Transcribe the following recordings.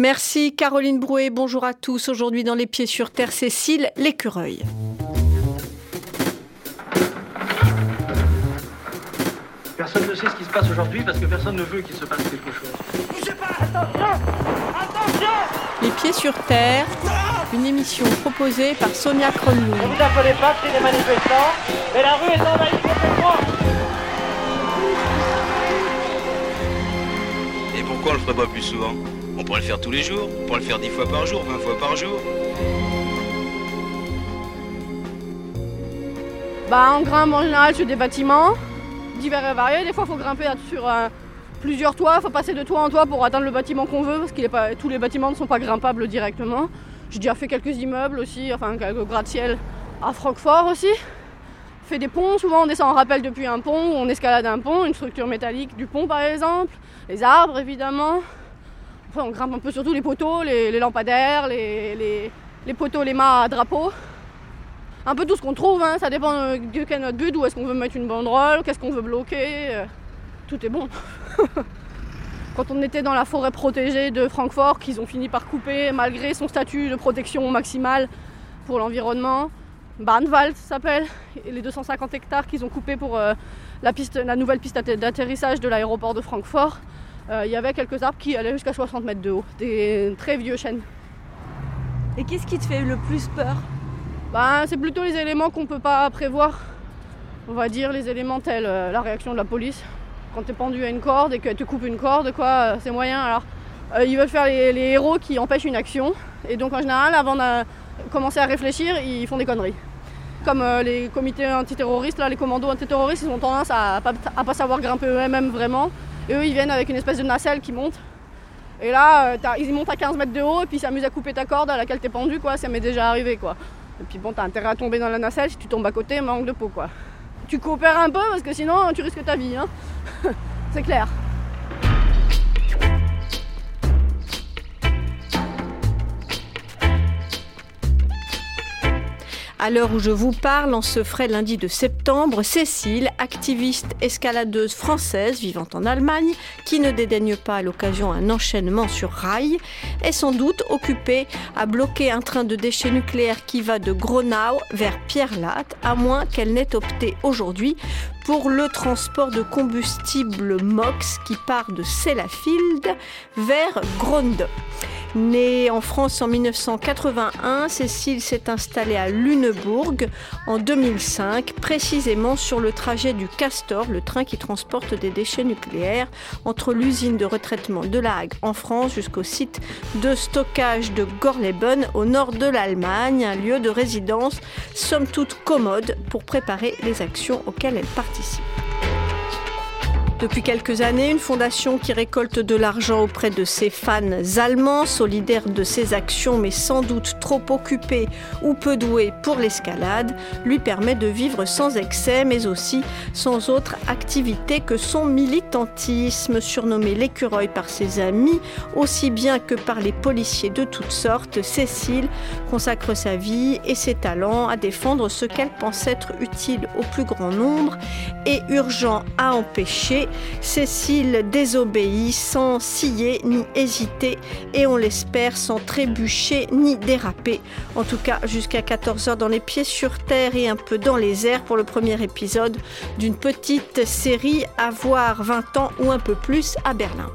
Merci Caroline Brouet, bonjour à tous. Aujourd'hui dans Les Pieds sur Terre, Cécile, l'écureuil. Personne ne sait ce qui se passe aujourd'hui parce que personne ne veut qu'il se passe quelque chose. Bougez pas Attention Attention Les Pieds sur Terre, une émission proposée par Sonia Kronlund. Ne vous affolez pas, c'est des manifestants, mais la rue est envahie complètement Et pourquoi on le ferait pas plus souvent? On pourrait le faire tous les jours, on pourrait le faire 10 fois par jour, 20 fois par jour. Bah, on grimpe en général sur des bâtiments divers et variés. Des fois, il faut grimper sur euh, plusieurs toits. Il faut passer de toit en toit pour atteindre le bâtiment qu'on veut parce que tous les bâtiments ne sont pas grimpables directement. J'ai déjà fait quelques immeubles aussi, enfin quelques gratte-ciel à Francfort aussi. Fait des ponts, souvent on descend en rappel depuis un pont ou on escalade un pont, une structure métallique du pont par exemple, les arbres évidemment. On grimpe un peu surtout les poteaux, les, lampadaires, les, poteaux, les mâts à drapeau. Un peu tout ce qu'on trouve, hein, ça dépend de quel est notre but, où est-ce qu'on veut mettre une banderole, qu'est-ce qu'on veut bloquer. Euh, tout est bon. Quand on était dans la forêt protégée de Francfort, qu'ils ont fini par couper malgré son statut de protection maximale pour l'environnement, Bahnwald s'appelle, les 250 hectares qu'ils ont coupés pour euh, la, nouvelle piste d'atterrissage de l'aéroport de Francfort, euh, il y avait quelques arbres qui allaient jusqu'à 60 mètres de haut, des très vieux chênes. Et qu'est-ce qui te fait le plus peur bah, C'est plutôt les éléments qu'on ne peut pas prévoir. On va dire les éléments tels euh, la réaction de la police. Quand tu es pendu à une corde et que tu coupes une corde, quoi, euh, c'est moyen. Alors, euh, ils veulent faire les, les, héros qui empêchent une action. Et donc, en général, avant de commencer à réfléchir, ils font des conneries. Comme euh, les comités antiterroristes, là, les commandos antiterroristes, ils ont tendance à pas, à pas savoir grimper eux-mêmes vraiment. Et eux, ils viennent avec une espèce de nacelle qui monte. Et là, ils montent à 15 mètres de haut et puis ils s'amusent à couper ta corde à laquelle t'es pendu, quoi. Ça m'est déjà arrivé, quoi. Et puis bon, t'as intérêt à tomber dans la nacelle, si tu tombes à côté, manque de peau. Tu coopères un peu parce que sinon, tu risques ta vie, hein. C'est clair. À l'heure où je vous parle, en ce frais lundi de septembre, Cécile, activiste escaladeuse française vivant en Allemagne, qui ne dédaigne pas à l'occasion un enchaînement sur rail, est sans doute occupée à bloquer un train de déchets nucléaires qui va de Gronau vers Pierre-Latte, à moins qu'elle n'ait opté aujourd'hui pour le transport de combustible MOX qui part de Sellafield vers Gronde. Née en France en 1981, Cécile s'est installée à Lunebourg en 2005, précisément sur le trajet du Castor, le train qui transporte des déchets nucléaires entre l'usine de retraitement de La Hague en France jusqu'au site de stockage de Gorleben au nord de l'Allemagne, un lieu de résidence somme toute commode pour préparer les actions auxquelles elle participe. Depuis quelques années, une fondation qui récolte de l'argent auprès de ses fans allemands, solidaires de ses actions mais sans doute trop occupés ou peu doués pour l'escalade, lui permet de vivre sans excès mais aussi sans autre activité que son militantisme, surnommé l'écureuil par ses amis, aussi bien que par les policiers de toutes sortes. Cécile consacre sa vie et ses talents à défendre ce qu'elle pense être utile au plus grand nombre et urgent à empêcher Cécile désobéit sans scier ni hésiter et on l'espère sans trébucher ni déraper. En tout cas, jusqu'à 14h dans les pieds sur terre et un peu dans les airs pour le premier épisode d'une petite série à voir 20 ans ou un peu plus à Berlin.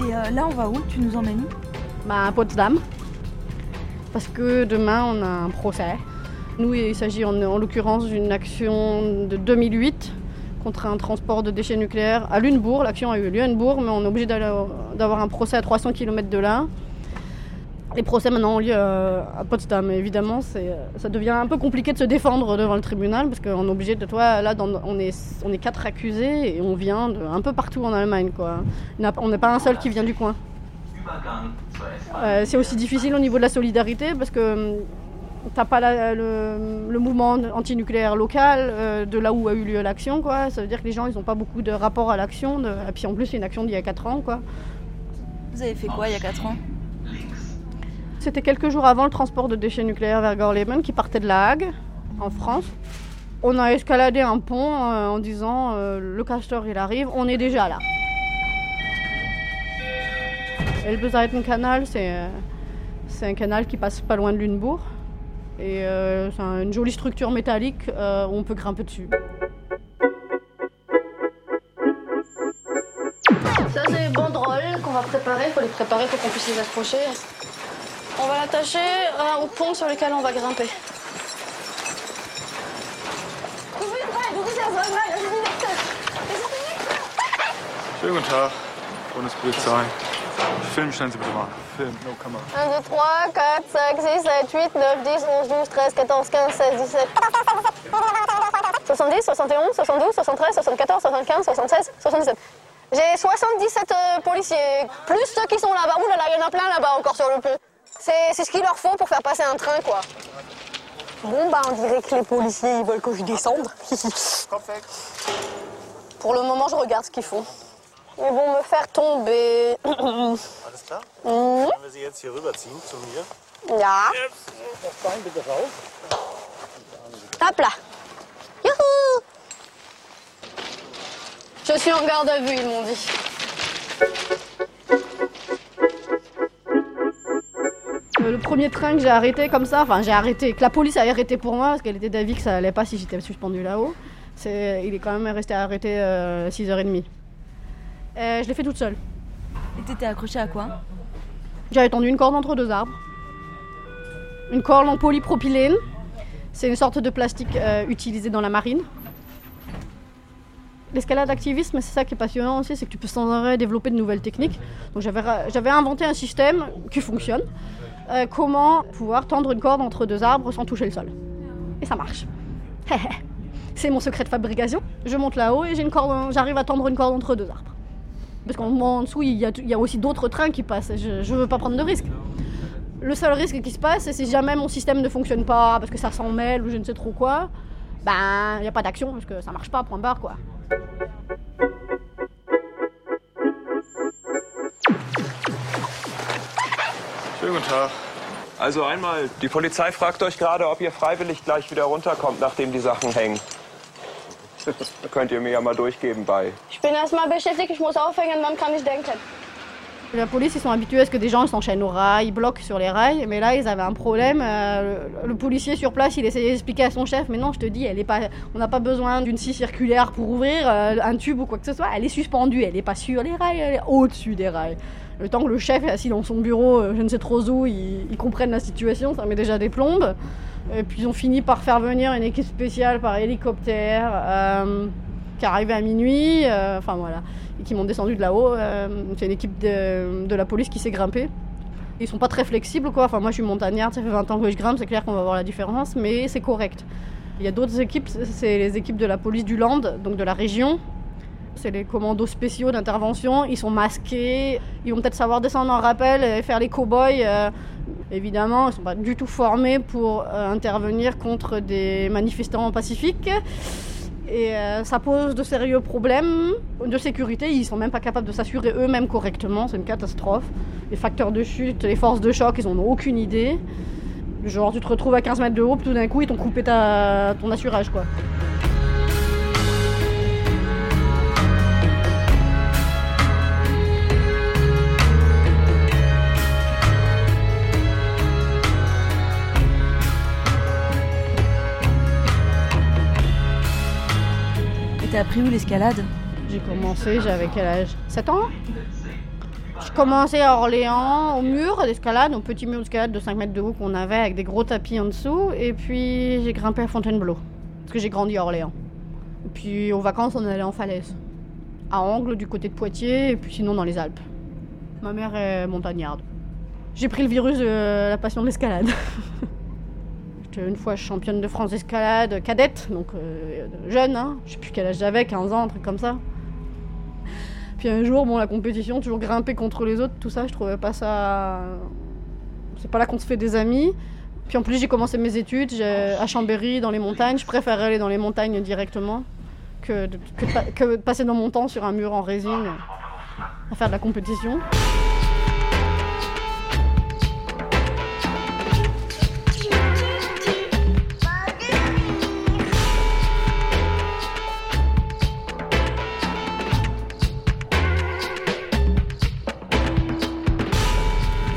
Et euh, là, on va où? Tu nous emmènes bah, À Potsdam parce que demain on a un procès. Nous, il s'agit en, en l'occurrence d'une action de 2008 contre un transport de déchets nucléaires à Lunebourg. L'action a eu lieu à Lunebourg, mais on est obligé d'avoir un procès à 300 km de là. Les procès maintenant ont lieu à Potsdam. Évidemment, ça devient un peu compliqué de se défendre devant le tribunal parce qu'on est obligé de toi. Là, on, est, quatre accusés et on vient de, un peu partout en Allemagne. On n'est pas un seul qui vient du coin. Euh, c'est aussi difficile au niveau de la solidarité parce que hum, t'as pas la, le, le, mouvement antinucléaire local euh, de là où a eu lieu l'action. Quoi. Ça veut dire que les gens ils n'ont pas beaucoup de rapport à l'action. Et puis en plus, c'est une action d'il y a 4 ans. Quoi. Vous avez fait quoi il y a 4 ans? C'était quelques jours avant le transport de déchets nucléaires vers Gorleben qui partait de La Hague, en France. On a escaladé un pont euh, en disant euh, le castor il arrive, on est déjà là. Elbeseitenkanal, c'est euh, c'est un canal qui passe pas loin de Lunebourg. Et euh, c'est un- une jolie structure métallique euh, où on peut grimper dessus. Ça, c'est les banderoles qu'on va préparer. Il faut les préparer pour qu'on puisse les accrocher. On va l'attacher euh, au pont sur lequel on va grimper. Schönen guten Tag, Bundespolizei. Film, Sie bitte mal. Film, no Kamera. 1, 2, 3, 4, 5, 6, 7, 8, 9, 10, 11, 12, 13, 14, 15, 16, 17. 70, 71, 72, 73, 74, 75, 76, 77. J'ai 77 euh, policiers, plus ceux qui sont là-bas. Ouh là là, il y en a plein là-bas encore sur le pont. C'est c'est ce qu'il leur faut pour faire passer un train, quoi. Bon, bah, on dirait que les policiers, ils veulent que je descende. pour le moment, je regarde ce qu'ils font. Ils vont me faire tomber. Alles klar? Mhm. Können wir Sie jetzt hier rüberziehen zu mir? Ja. Hop là. Youhou Je suis en garde à vue, ils m'ont dit. Le premier train que j'ai arrêté comme ça, enfin j'ai arrêté, que la police a arrêté pour moi parce qu'elle était d'avis que ça allait pas si j'étais suspendu là-haut. C'est, il est quand même resté arrêté euh, 6h30. Euh, je l'ai fait toute seule. Et t'étais accroché à quoi? J'avais tendu une corde entre deux arbres. Une corde en polypropylène. C'est une sorte de plastique euh, utilisé dans la marine. L'escalade activisme, c'est ça qui est passionnant aussi, c'est que tu peux sans arrêt développer de nouvelles techniques. Donc j'avais, inventé un système qui fonctionne. Euh, comment pouvoir tendre une corde entre deux arbres sans toucher le sol. Et ça marche. c'est mon secret de fabrication. Je monte là-haut et j'ai une corde, j'arrive à tendre une corde entre deux arbres. Parce qu'en en dessous, il y, a, aussi d'autres trains qui passent. Je ne veux pas prendre de risque. Le seul risque qui se passe, c'est si jamais mon système ne fonctionne pas, parce que ça s'en mêle ou je ne sais trop quoi, ben, il n'y a pas d'action, parce que ça marche pas, point barre, quoi. Schönen guten Tag. Also einmal, die Polizei fragt euch gerade, ob ihr freiwillig gleich wieder runterkommt, nachdem die Sachen hängen. Könnt ihr mir ja mal durchgeben bei. Ich bin erstmal beschäftigt, ich muss aufhängen, dann kann ich denken. La police, ils sont habitués à ce que des gens s'enchaînent aux rails, ils bloquent sur les rails, mais là, ils avaient un problème. euh, le, le policier sur place, il essayait d'expliquer à son chef, mais non, je te dis, elle est pas, on n'a pas besoin d'une scie circulaire pour ouvrir euh, un tube ou quoi que ce soit. Elle est suspendue, elle n'est pas sur les rails, elle est au-dessus des rails. Le temps que le chef est assis dans son bureau, euh, je ne sais trop où, ils, ils comprennent la situation, ça met déjà des plombes. Et puis ils ont fini par faire venir une équipe spéciale par hélicoptère euh, qui arrivait à minuit, euh, enfin voilà, et qui m'ont descendu de là-haut. euh, c'est une équipe de, la police qui s'est grimpée. Ils sont pas très flexibles quoi, enfin moi je suis montagnarde, ça fait 20 ans que je grimpe, c'est clair qu'on va voir la différence, mais c'est correct. Il y a d'autres équipes, c'est les équipes de la police du Land, donc de la région. C'est les commandos spéciaux d'intervention, ils sont masqués, ils vont peut-être savoir descendre en rappel et faire les cow-boys. Évidemment, ils ne sont pas du tout formés pour euh, intervenir contre des manifestants pacifiques. Et euh, ça pose de sérieux problèmes de sécurité. Ils sont même pas capables de s'assurer eux-mêmes correctement. C'est une catastrophe. Les facteurs de chute, les forces de choc, ils n'en ont aucune idée. Genre, tu te retrouves à 15 mètres de haut, tout d'un coup, ils t'ont coupé ton assurage, quoi. T'as appris où l'escalade? J'ai commencé, j'avais quel âge? 7 ans? Je commençais à Orléans, au mur d'escalade, au petit mur d'escalade de 5 mètres de haut qu'on avait avec des gros tapis en dessous. Et puis j'ai grimpé à Fontainebleau, parce que j'ai grandi à Orléans. Et puis aux vacances, on allait en falaise. À Angle, du côté de Poitiers, et puis sinon dans les Alpes. Ma mère est montagnarde. J'ai pris le virus de la passion de l'escalade. Une fois championne de France d'escalade cadette, donc euh, jeune, hein. je sais plus quel âge j'avais, 15 ans, un truc comme ça. Puis un jour, bon, la compétition, toujours grimper contre les autres, tout ça, je trouvais pas ça. C'est pas là qu'on se fait des amis. Puis en plus, j'ai commencé mes études à Chambéry, dans les montagnes. Je préférais aller dans les montagnes directement que que que de passer dans mon temps sur un mur en résine à faire de la compétition.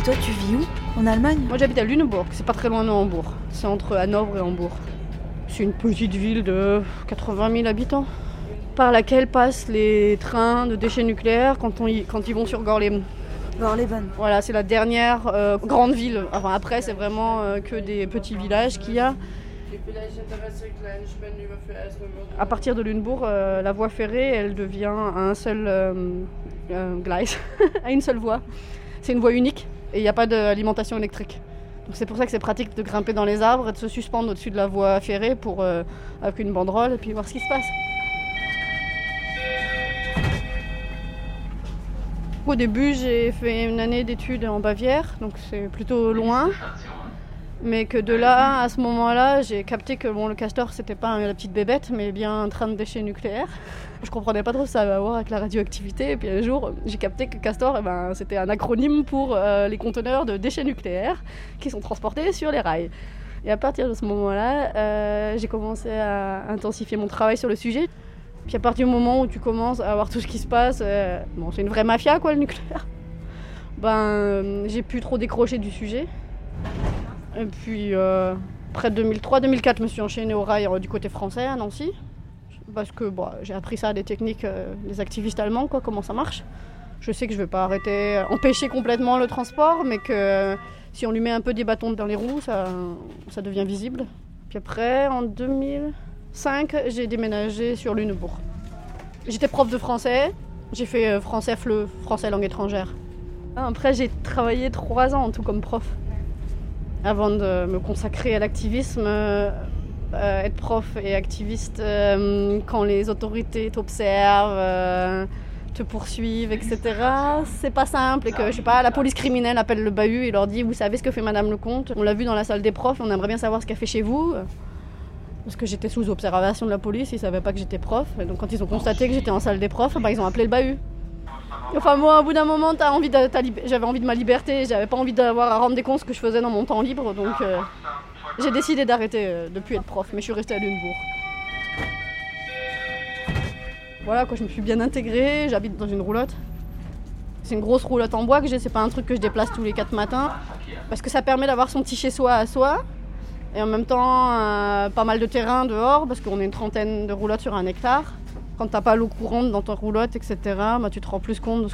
Et toi, tu vis où? En Allemagne? Moi, j'habite à Lüneburg, c'est pas très loin de Hambourg. C'est entre Hanovre et Hambourg. C'est une petite ville de 80 000 habitants, par laquelle passent les trains de déchets nucléaires quand, on y- quand ils vont sur Gorleben. Gorleben. Voilà, c'est la dernière euh, grande ville. Enfin, après, c'est vraiment euh, que des petits villages qu'il y a. À partir de Lunebourg, euh, la voie ferrée, elle devient à un seul euh, euh, gleis, à une seule voie. C'est une voie unique et il n'y a pas d'alimentation électrique. C'est pour ça que c'est pratique de grimper dans les arbres et de se suspendre au-dessus de la voie ferrée pour, euh, avec une banderole et puis voir ce qui se passe. Au début, j'ai fait une année d'études en Bavière, donc c'est plutôt loin. Mais que de là, à ce moment-là, j'ai capté que bon, le castor, c'était pas la petite bébête, mais bien un train de déchets nucléaires. Je comprenais pas trop ce que ça avait à voir avec la radioactivité. Et puis un jour, j'ai capté que castor, eh ben, c'était un acronyme pour euh, les conteneurs de déchets nucléaires qui sont transportés sur les rails. Et à partir de ce moment-là, euh, j'ai commencé à intensifier mon travail sur le sujet. Puis à partir du moment où tu commences à voir tout ce qui se passe, euh, bon, c'est une vraie mafia quoi, le nucléaire. Ben, j'ai plus trop décroché du sujet. Et puis, euh, après 2003-2004, je me suis enchaînée au rail euh, du côté français à Nancy. Parce que bon, j'ai appris ça des techniques euh, des activistes allemands, quoi, comment ça marche. Je sais que je ne vais pas arrêter, euh, empêcher complètement le transport, mais que si on lui met un peu des bâtons dans les roues, ça, ça devient visible. Puis après, en 2005, j'ai déménagé sur Lunebourg. J'étais prof de français, j'ai fait français FLE, français langue étrangère. Après, j'ai travaillé trois ans en tout comme prof avant de me consacrer à l'activisme, euh, être prof et activiste euh, quand les autorités t'observent, euh, te poursuivent, etc. C'est pas simple et que je sais pas, la police criminelle appelle le bahut et leur dit vous savez ce que fait Madame Lecomte? On l'a vu dans la salle des profs, on aimerait bien savoir ce qu'elle fait chez vous. Parce que j'étais sous observation de la police, ils savaient pas que j'étais prof. Et donc quand ils ont constaté que j'étais en salle des profs, bah, ils ont appelé le bahut. Enfin moi, au bout d'un moment, t'as envie j'avais envie de ma liberté, j'avais pas envie d'avoir à rendre des comptes ce que je faisais dans mon temps libre, donc euh, j'ai décidé d'arrêter euh, de plus être prof, mais je suis restée à Lunebourg. Voilà quoi, je me suis bien intégrée, j'habite dans une roulotte. C'est une grosse roulotte en bois que j'ai, c'est pas un truc que je déplace tous les quatre matins, parce que ça permet d'avoir son petit chez-soi à soi, et en même temps euh, pas mal de terrain dehors, parce qu'on est une trentaine de roulottes sur un hectare. Quand t'as pas l'eau courante dans ta roulotte, etc., bah, tu te rends plus compte